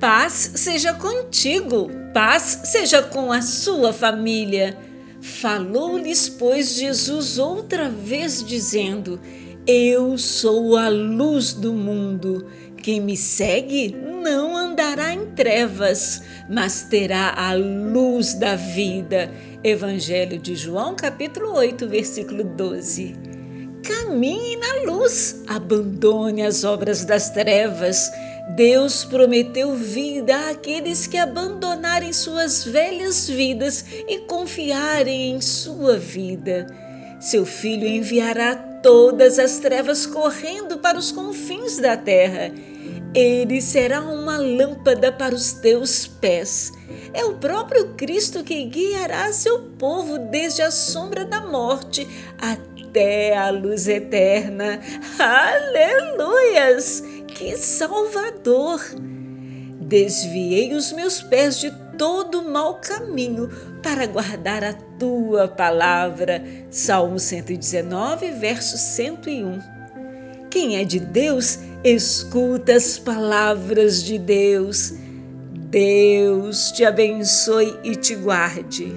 Paz seja contigo, paz seja com a sua família. Falou-lhes, pois, Jesus outra vez, dizendo: Eu sou a luz do mundo. Quem me segue não andará em trevas, mas terá a luz da vida. Evangelho de João, capítulo 8, versículo 12. Caminhe na luz, abandone as obras das trevas. Deus prometeu vida àqueles que abandonarem suas velhas vidas e confiarem em sua vida. Seu filho enviará todas as trevas correndo para os confins da terra. Ele será uma lâmpada para os teus pés. É o próprio Cristo que guiará seu povo desde a sombra da morte até a luz eterna. Aleluias! Que Salvador! Desviei os meus pés de todo mau caminho para guardar a tua palavra. Salmo 119, verso 101. Quem é de Deus, escuta as palavras de Deus. Deus te abençoe e te guarde.